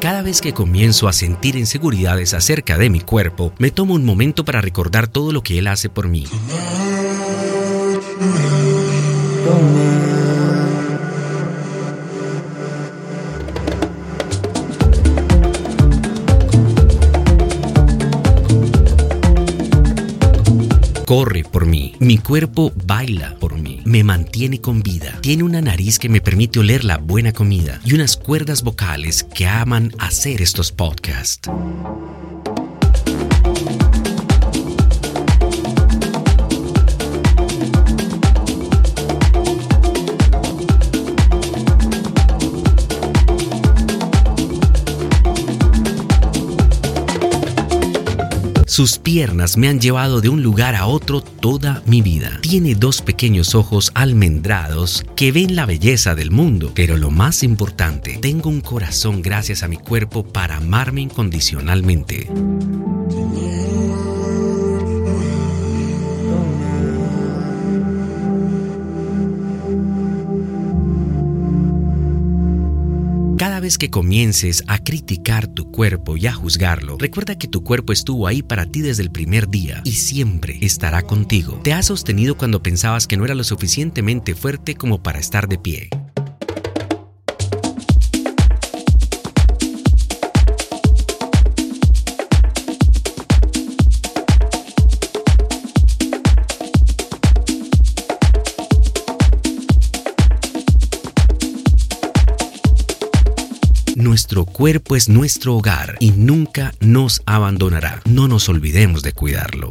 Cada vez que comienzo a sentir inseguridades acerca de mi cuerpo, me tomo un momento para recordar todo lo que él hace por mí. Corre por mí, mi cuerpo baila por mí, me mantiene con vida, tiene una nariz que me permite oler la buena comida y unas cuerdas vocales que aman hacer estos podcasts. Sus piernas me han llevado de un lugar a otro toda mi vida. Tiene dos pequeños ojos almendrados que ven la belleza del mundo. Pero lo más importante, tengo un corazón gracias a mi cuerpo para amarme incondicionalmente. Vez que comiences a criticar tu cuerpo y a juzgarlo, recuerda que tu cuerpo estuvo ahí para ti desde el primer día y siempre estará contigo. Te ha sostenido cuando pensabas que no era lo suficientemente fuerte como para estar de pie. Nuestro cuerpo es nuestro hogar y nunca nos abandonará. No nos olvidemos de cuidarlo.